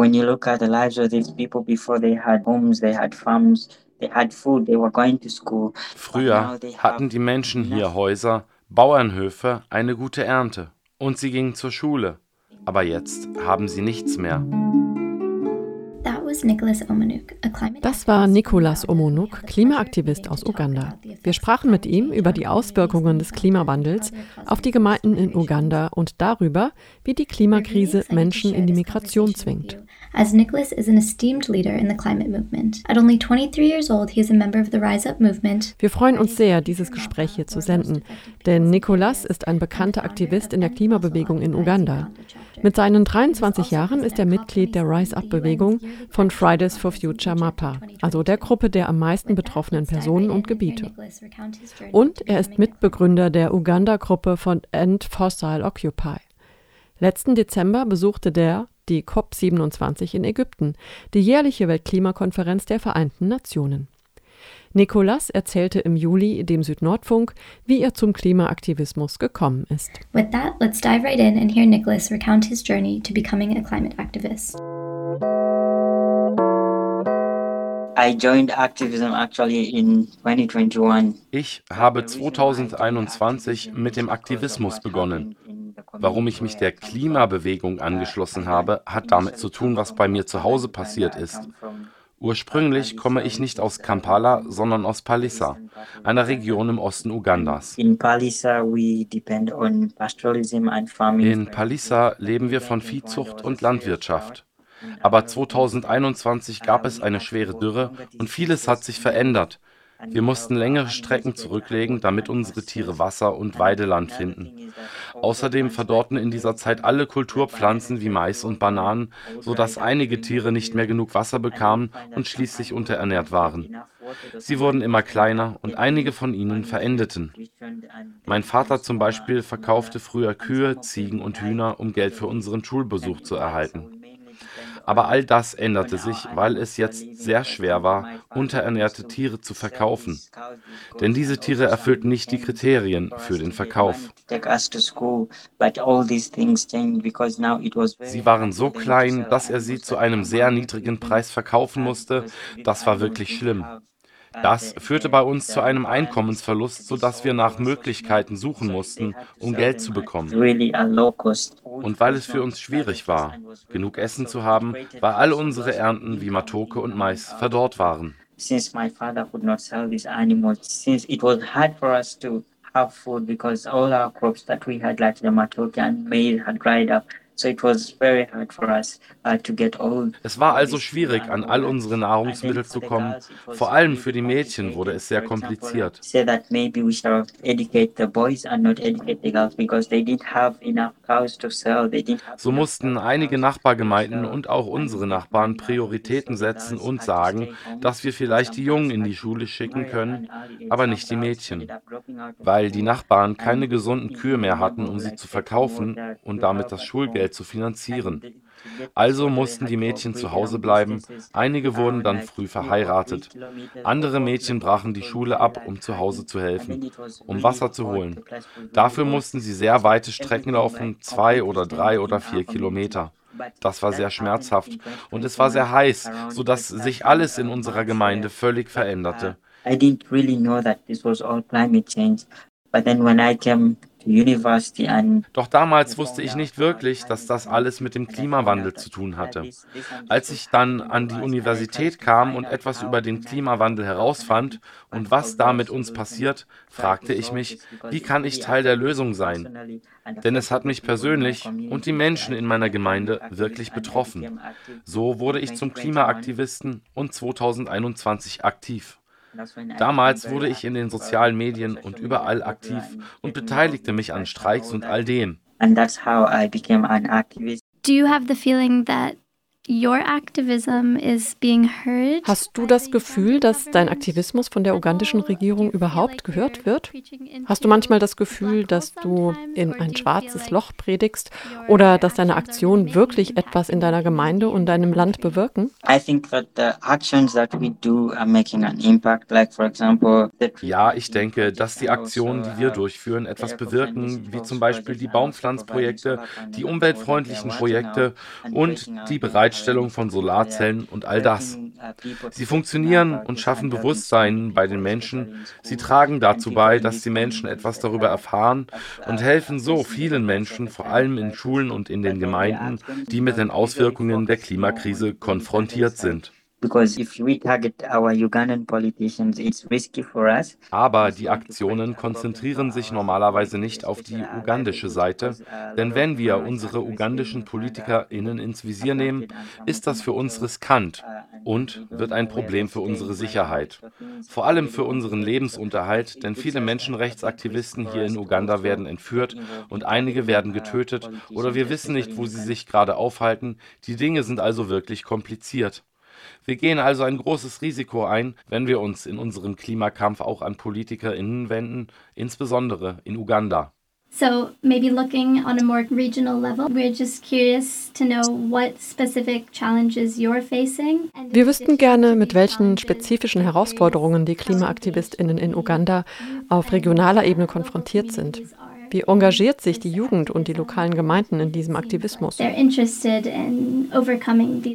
when you look at the lives of these people before they had homes, they had farms, they had food, they were going to school. Früher hatten die Menschen hier Häuser, Bauernhöfe, eine gute Ernte und sie gingen zur Schule. Aber jetzt haben sie nichts mehr. Das war Nicholas Omonuk, Klimaaktivist aus Uganda. Wir sprachen mit ihm über die Auswirkungen des Klimawandels auf die Gemeinden in Uganda und darüber, wie die Klimakrise Menschen in die Migration zwingt. As Nicholas is an esteemed leader in the climate movement. At only 23 years old, he is a member of the Rise Up movement. Wir freuen uns sehr, dieses Gespräch hier zu senden, denn Nicholas ist ein bekannter Aktivist in der Klimabewegung in Uganda. Mit seinen 23 Jahren ist er Mitglied der Rise Up Bewegung von Fridays for Future MAPA, also der Gruppe der am meisten betroffenen Personen und Gebiete. Und er ist Mitbegründer der Uganda-Gruppe von End Fossil Occupy. Letzten Dezember besuchte der die COP27 in Ägypten, die jährliche Weltklimakonferenz der Vereinten Nationen. Nicolas erzählte im Juli dem Südnordfunk, wie er zum Klimaaktivismus gekommen ist. With that, let's dive right in and hear Nicholas recount his journey to becoming a climate activist. Ich habe 2021 mit dem Aktivismus begonnen. Warum ich mich der Klimabewegung angeschlossen habe, hat damit zu tun, was bei mir zu Hause passiert ist. Ursprünglich komme ich nicht aus Kampala, sondern aus Palissa, einer Region im Osten Ugandas. In Palissa leben wir von Viehzucht und Landwirtschaft. Aber 2021 gab es eine schwere Dürre und vieles hat sich verändert. Wir mussten längere Strecken zurücklegen, damit unsere Tiere Wasser und Weideland finden. Außerdem verdorrten in dieser Zeit alle Kulturpflanzen wie Mais und Bananen, sodass einige Tiere nicht mehr genug Wasser bekamen und schließlich unterernährt waren. Sie wurden immer kleiner und einige von ihnen verendeten. Mein Vater zum Beispiel verkaufte früher Kühe, Ziegen und Hühner, um Geld für unseren Schulbesuch zu erhalten. Aber all das änderte sich, weil es jetzt sehr schwer war, unterernährte Tiere zu verkaufen. Denn diese Tiere erfüllten nicht die Kriterien für den Verkauf. Sie waren so klein, dass er sie zu einem sehr niedrigen Preis verkaufen musste. Das war wirklich schlimm. Das führte bei uns zu einem Einkommensverlust, sodass wir nach Möglichkeiten suchen mussten, um Geld zu bekommen. Und weil es für uns schwierig war, genug Essen zu haben, weil all unsere Ernten wie Matoke und Mais verdorrt waren. Since my father could not sell these animals, since it was hard for us to have food because all our crops that we had, like the matoke and maize, had dried up. Es war also schwierig, an all unsere Nahrungsmittel zu kommen. Vor allem für die Mädchen wurde es sehr kompliziert. So mussten einige Nachbargemeinden und auch unsere Nachbarn Prioritäten setzen und sagen, dass wir vielleicht die Jungen in die Schule schicken können, aber nicht die Mädchen. Weil die Nachbarn keine gesunden Kühe mehr hatten, um sie zu verkaufen und damit das Schulgeld zu finanzieren. Also mussten die Mädchen zu Hause bleiben, einige wurden dann früh verheiratet. Andere Mädchen brachen die Schule ab, um zu Hause zu helfen, um Wasser zu holen. Dafür mussten sie sehr weite Strecken laufen, zwei oder drei oder vier Kilometer. Das war sehr schmerzhaft und es war sehr heiß, sodass sich alles in unserer Gemeinde völlig veränderte. I didn't really know that this was all climate change. But then when I came doch damals wusste ich nicht wirklich, dass das alles mit dem Klimawandel zu tun hatte. Als ich dann an die Universität kam und etwas über den Klimawandel herausfand und was da mit uns passiert, fragte ich mich, wie kann ich Teil der Lösung sein? Denn es hat mich persönlich und die Menschen in meiner Gemeinde wirklich betroffen. So wurde ich zum Klimaaktivisten und 2021 aktiv. Damals wurde ich in den sozialen Medien und überall aktiv und beteiligte mich an Streiks und all dem. Do you have the feeling that Hast du das Gefühl, dass dein Aktivismus von der ugandischen Regierung überhaupt gehört wird? Hast du manchmal das Gefühl, dass du in ein schwarzes Loch predigst oder dass deine Aktionen wirklich etwas in deiner Gemeinde und deinem Land bewirken? Ja, ich denke, dass die Aktionen, die wir durchführen, etwas bewirken, wie zum Beispiel die Baumpflanzprojekte, die umweltfreundlichen Projekte und die Bereitschaft, Herstellung von Solarzellen und all das. Sie funktionieren und schaffen Bewusstsein bei den Menschen. Sie tragen dazu bei, dass die Menschen etwas darüber erfahren und helfen so vielen Menschen, vor allem in Schulen und in den Gemeinden, die mit den Auswirkungen der Klimakrise konfrontiert sind. Aber die Aktionen konzentrieren sich normalerweise nicht auf die ugandische Seite, denn wenn wir unsere ugandischen PolitikerInnen ins Visier nehmen, ist das für uns riskant und wird ein Problem für unsere Sicherheit. Vor allem für unseren Lebensunterhalt, denn viele Menschenrechtsaktivisten hier in Uganda werden entführt und einige werden getötet oder wir wissen nicht, wo sie sich gerade aufhalten. Die Dinge sind also wirklich kompliziert. Wir gehen also ein großes Risiko ein, wenn wir uns in unserem Klimakampf auch an PolitikerInnen wenden, insbesondere in Uganda. So maybe looking on a more regional level, we're just curious to know what specific challenges you're facing. Wir wüssten gerne, mit welchen spezifischen Herausforderungen die Klimaaktivistinnen in Uganda auf regionaler Ebene konfrontiert sind. Wie engagiert sich die Jugend und die lokalen Gemeinden in diesem Aktivismus?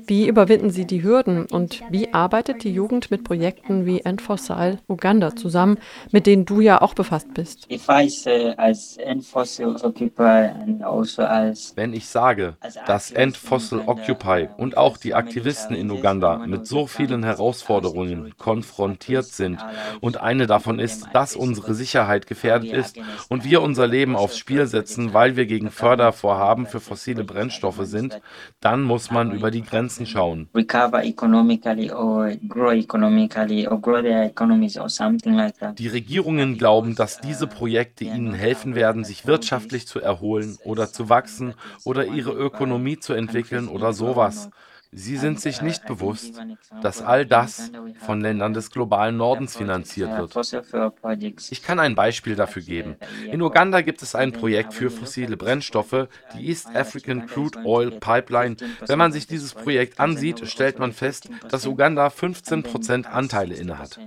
Wie überwinden sie die Hürden und wie arbeitet die Jugend mit Projekten wie End Fossil Uganda zusammen, mit denen du ja auch befasst bist? Also Wenn ich sage, dass End Fossil Occupy und auch die Aktivisten in Uganda mit so vielen Herausforderungen konfrontiert sind und eine davon ist, dass unsere Sicherheit gefährdet ist und wir unser Leben Leben aufs Spiel setzen, weil wir gegen Fördervorhaben für fossile Brennstoffe sind, dann muss man über die Grenzen schauen. Die Regierungen glauben, dass diese Projekte ihnen helfen werden, sich wirtschaftlich zu erholen oder zu wachsen oder ihre Ökonomie zu entwickeln oder sowas. Sie sind sich nicht bewusst, dass all das von Ländern des globalen Nordens finanziert wird. Ich kann ein Beispiel dafür geben. In Uganda gibt es ein Projekt für fossile Brennstoffe, die East African Crude Oil Pipeline. Wenn man sich dieses Projekt ansieht, stellt man fest, dass Uganda 15 Prozent Anteile innehat.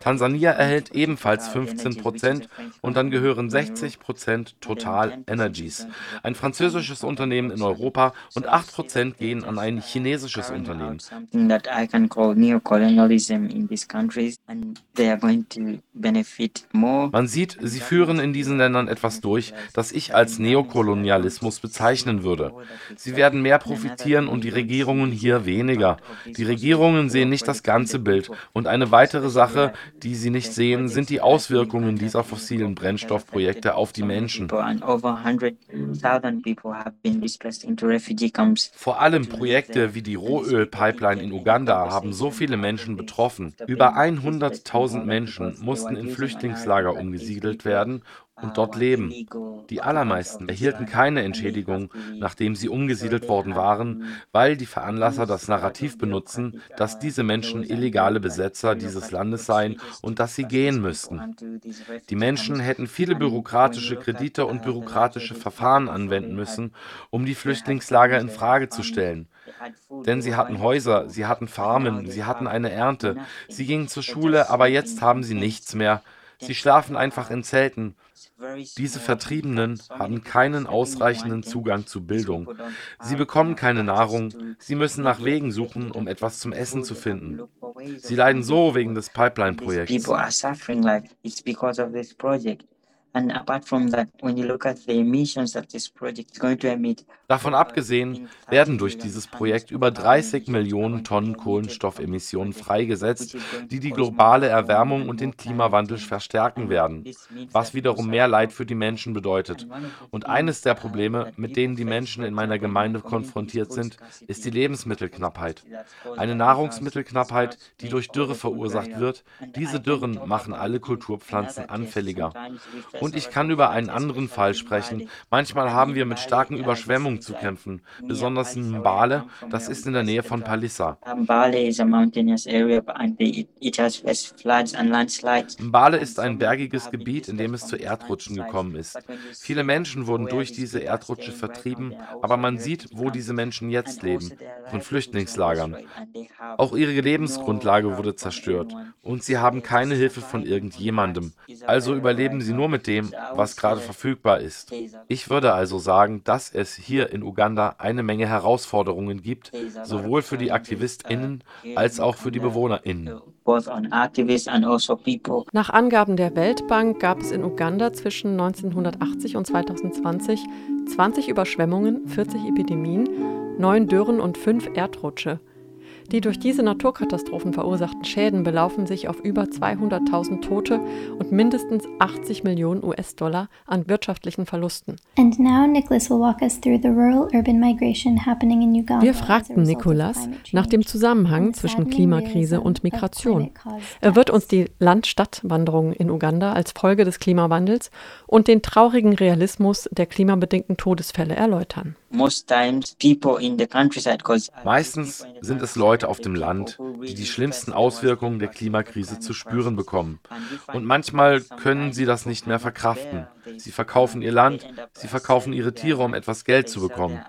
Tansania erhält ebenfalls 15 Prozent und dann gehören 60 Prozent Total Energies, ein französisches Unternehmen in Europa und 8 Prozent gehen an ein chinesisches Unternehmen. Man sieht, sie führen in diesen Ländern etwas durch, das ich als Neokolonialismus bezeichnen würde. Sie werden mehr profitieren und die Regierungen hier weniger. Die Regierungen sehen nicht das ganze Bild. Und eine weitere Sache, die sie nicht sehen, sind die Auswirkungen dieser fossilen Brennstoffprojekte auf die Menschen. Vor allem Projekte wie die Rohölpipeline in Uganda haben so viele Menschen betroffen. Über 100.000 Menschen mussten in Flüchtlingslager umgesiedelt werden und dort leben. Die allermeisten erhielten keine Entschädigung, nachdem sie umgesiedelt worden waren, weil die Veranlasser das Narrativ benutzen, dass diese Menschen illegale Besetzer dieses Landes seien und dass sie gehen müssten. Die Menschen hätten viele bürokratische Kredite und bürokratische Verfahren anwenden müssen, um die Flüchtlingslager in Frage zu stellen. Denn sie hatten Häuser, sie hatten Farmen, sie hatten eine Ernte, sie gingen zur Schule, aber jetzt haben sie nichts mehr. Sie schlafen einfach in Zelten. Diese Vertriebenen haben keinen ausreichenden Zugang zu Bildung. Sie bekommen keine Nahrung. Sie müssen nach Wegen suchen, um etwas zum Essen zu finden. Sie leiden so wegen des Pipeline-Projekts. Davon abgesehen werden durch dieses Projekt über 30 Millionen Tonnen Kohlenstoffemissionen freigesetzt, die die globale Erwärmung und den Klimawandel verstärken werden, was wiederum mehr Leid für die Menschen bedeutet. Und eines der Probleme, mit denen die Menschen in meiner Gemeinde konfrontiert sind, ist die Lebensmittelknappheit. Eine Nahrungsmittelknappheit, die durch Dürre verursacht wird. Diese Dürren machen alle Kulturpflanzen anfälliger. Und ich kann über einen anderen Fall sprechen. Manchmal haben wir mit starken Überschwemmungen zu kämpfen, besonders in Mbale, das ist in der Nähe von Palissa. Mbale ist ein bergiges Gebiet, in dem es zu Erdrutschen gekommen ist. Viele Menschen wurden durch diese Erdrutsche vertrieben, aber man sieht, wo diese Menschen jetzt leben, von Flüchtlingslagern. Auch ihre Lebensgrundlage wurde zerstört und sie haben keine Hilfe von irgendjemandem. Also überleben sie nur mit dem, dem, was gerade verfügbar ist. Ich würde also sagen, dass es hier in Uganda eine Menge Herausforderungen gibt, sowohl für die AktivistInnen als auch für die BewohnerInnen. Also Nach Angaben der Weltbank gab es in Uganda zwischen 1980 und 2020 20 Überschwemmungen, 40 Epidemien, 9 Dürren und 5 Erdrutsche. Die durch diese Naturkatastrophen verursachten Schäden belaufen sich auf über 200.000 Tote und mindestens 80 Millionen US-Dollar an wirtschaftlichen Verlusten. Wir fragten Nicholas nach dem Zusammenhang zwischen Klimakrise und Migration. Er wird uns die Land-Stadt-Wanderung in Uganda als Folge des Klimawandels und den traurigen Realismus der klimabedingten Todesfälle erläutern. Meistens sind es Leute auf dem Land, die die schlimmsten Auswirkungen der Klimakrise zu spüren bekommen. Und manchmal können sie das nicht mehr verkraften. Sie verkaufen ihr Land, sie verkaufen ihre Tiere, um etwas Geld zu bekommen.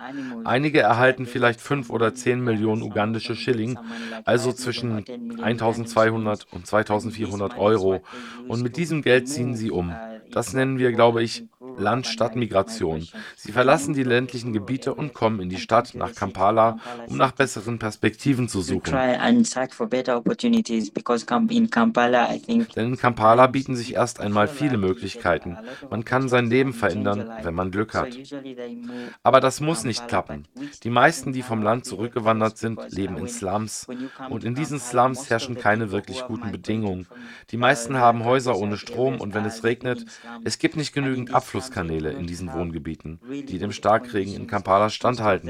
Einige erhalten vielleicht 5 oder 10 Millionen ugandische Schilling, also zwischen 1200 und 2400 Euro. Und mit diesem Geld ziehen sie um. Das nennen wir, glaube ich, Land-Stadt-Migration. Sie verlassen die ländlichen Gebiete und kommen in die Stadt nach Kampala, um nach besseren Perspektiven zu suchen. Denn in Kampala bieten sich erst einmal viele Möglichkeiten. Man kann sein Leben verändern, wenn man Glück hat. Aber das muss nicht klappen. Die meisten, die vom Land zurückgewandert sind, leben in Slums. Und in diesen Slums herrschen keine wirklich guten Bedingungen. Die meisten haben Häuser ohne Strom und wenn es regnet, es gibt nicht genügend Abfluss Abflusskanäle in diesen Wohngebieten, die dem Starkregen in Kampala standhalten.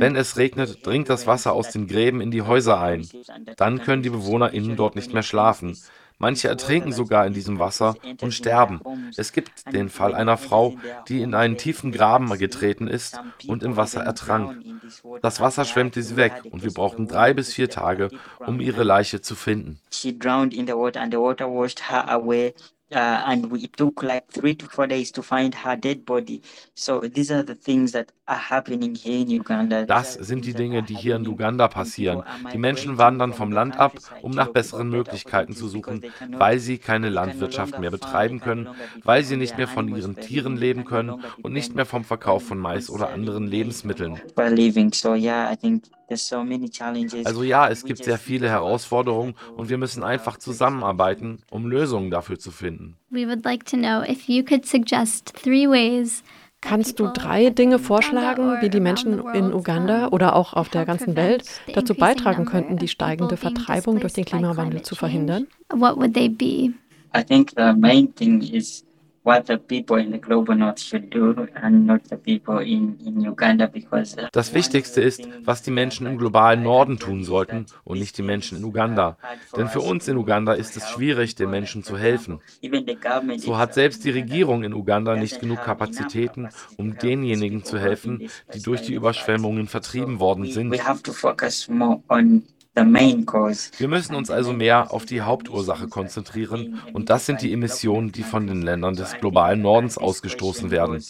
Wenn es regnet, dringt das Wasser aus den Gräben in die Häuser ein. Dann können die BewohnerInnen dort nicht mehr schlafen. Manche ertrinken sogar in diesem Wasser und sterben. Es gibt den Fall einer Frau, die in einen tiefen Graben getreten ist und im Wasser ertrank. Das Wasser schwemmte sie weg und wir brauchten drei bis vier Tage, um ihre Leiche zu finden. Uh, and we, it took like three to four days to find her dead body. So these are the things that are happening here in Uganda. Das sind die Dinge, die hier in Uganda passieren. Die Menschen wandern vom Land ab, um nach besseren Möglichkeiten zu suchen, weil sie keine Landwirtschaft mehr betreiben können, weil sie nicht mehr von ihren Tieren leben können und nicht mehr vom Verkauf von Mais oder anderen Lebensmitteln. Also ja, es gibt sehr viele Herausforderungen und wir müssen einfach zusammenarbeiten, um Lösungen dafür zu finden. Kannst du drei Dinge vorschlagen, wie die Menschen in Uganda oder auch auf der ganzen Welt dazu beitragen könnten, die steigende Vertreibung durch den Klimawandel zu verhindern? What would they be? I think the main thing is das Wichtigste ist, was die Menschen im globalen Norden tun sollten und nicht die Menschen in Uganda. Denn für uns in Uganda ist es schwierig, den Menschen zu helfen. So hat selbst die Regierung in Uganda nicht genug Kapazitäten, um denjenigen zu helfen, die durch die Überschwemmungen vertrieben worden sind. Wir müssen uns also mehr auf die Hauptursache konzentrieren und das sind die Emissionen, die von den Ländern des globalen Nordens ausgestoßen werden.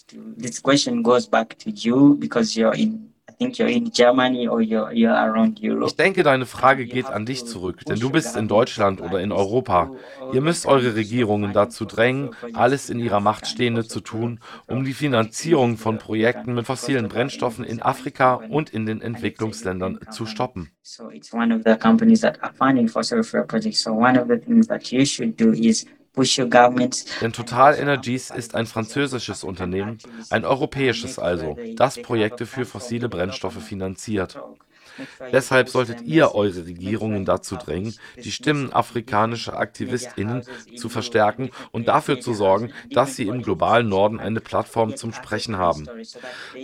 Ich denke, deine Frage geht an dich zurück, denn du bist in Deutschland oder in Europa. Ihr müsst eure Regierungen dazu drängen, alles in ihrer Macht Stehende zu tun, um die Finanzierung von Projekten mit fossilen Brennstoffen in Afrika und in den Entwicklungsländern zu stoppen. So it's one of the companies that are funding fossil fuel projects. So one of the things that you should do is denn Total Energies ist ein französisches Unternehmen, ein europäisches also, das Projekte für fossile Brennstoffe finanziert. Deshalb solltet ihr eure Regierungen dazu drängen, die Stimmen afrikanischer AktivistInnen zu verstärken und dafür zu sorgen, dass sie im globalen Norden eine Plattform zum Sprechen haben.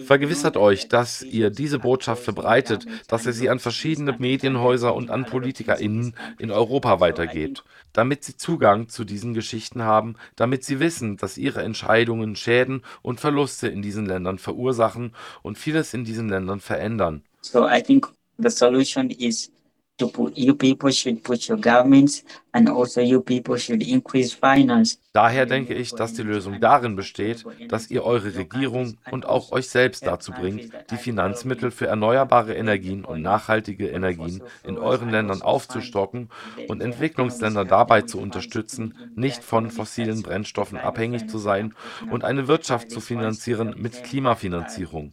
Vergewissert euch, dass ihr diese Botschaft verbreitet, dass ihr sie an verschiedene Medienhäuser und an PolitikerInnen in Europa weitergebt damit sie Zugang zu diesen Geschichten haben, damit sie wissen, dass ihre Entscheidungen Schäden und Verluste in diesen Ländern verursachen und vieles in diesen Ländern verändern. So I think the solution is to put, you people should put your governments and also you people should increase finance. Daher denke ich, dass die Lösung darin besteht, dass ihr eure Regierung und auch euch selbst dazu bringt, die Finanzmittel für erneuerbare Energien und nachhaltige Energien in euren Ländern aufzustocken und Entwicklungsländer dabei zu unterstützen, nicht von fossilen Brennstoffen abhängig zu sein und eine Wirtschaft zu finanzieren mit Klimafinanzierung.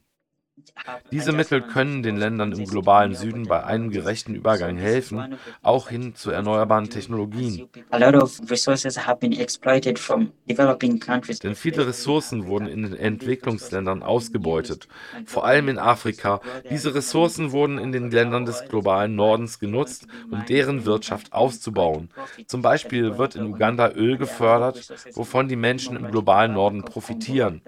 Diese Mittel können den Ländern im globalen Süden bei einem gerechten Übergang helfen, auch hin zu erneuerbaren Technologien. Denn viele Ressourcen wurden in den Entwicklungsländern ausgebeutet, vor allem in Afrika. Diese Ressourcen wurden in den Ländern des globalen Nordens genutzt, um deren Wirtschaft auszubauen. Zum Beispiel wird in Uganda Öl gefördert, wovon die Menschen im globalen Norden profitieren.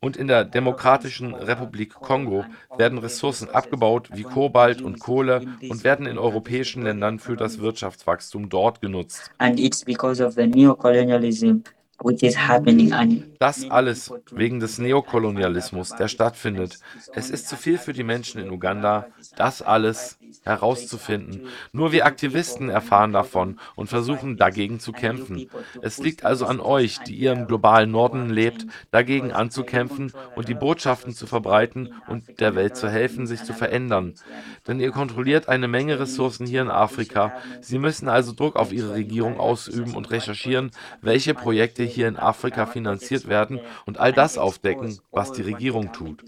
Und in der Demokratischen Republik Republik Kongo werden Ressourcen abgebaut wie Kobalt und Kohle und werden in europäischen Ländern für das Wirtschaftswachstum dort genutzt. And it's because of the neocolonialism das alles wegen des Neokolonialismus, der stattfindet. Es ist zu viel für die Menschen in Uganda, das alles herauszufinden. Nur wir Aktivisten erfahren davon und versuchen dagegen zu kämpfen. Es liegt also an euch, die ihr im globalen Norden lebt, dagegen anzukämpfen und die Botschaften zu verbreiten und der Welt zu helfen, sich zu verändern. Denn ihr kontrolliert eine Menge Ressourcen hier in Afrika. Sie müssen also Druck auf ihre Regierung ausüben und recherchieren, welche Projekte hier in Afrika finanziert werden und all das aufdecken, was die Regierung tut.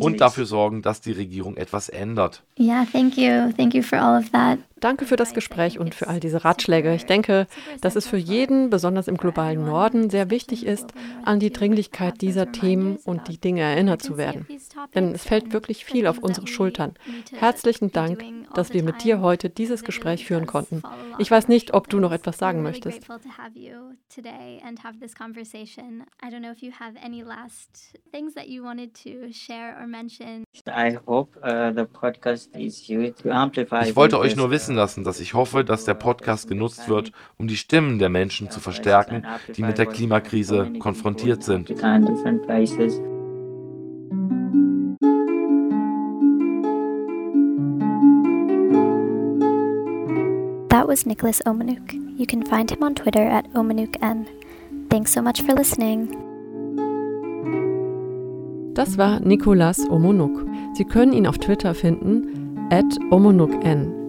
Und dafür sorgen, dass die Regierung etwas ändert. Yeah, thank you. Thank you for all of that. Danke für das Gespräch und für all diese Ratschläge. Ich denke, dass es für jeden, besonders im globalen Norden, sehr wichtig ist, an die Dringlichkeit dieser Themen und die Dinge erinnert zu werden. Denn es fällt wirklich viel auf unsere Schultern. Herzlichen Dank, dass wir mit dir heute dieses Gespräch führen konnten. Ich weiß nicht, ob du noch etwas sagen möchtest. Ich wollte euch nur wissen lassen, dass ich hoffe, dass der Podcast genutzt wird, um die Stimmen der Menschen zu verstärken, die mit der Klimakrise konfrontiert sind. That was Nicholas Omanuk. You can find him on Twitter at OmanukN. Thanks so much for listening. Das war Nicolas Omonuk. Sie können ihn auf Twitter finden, at omonukn.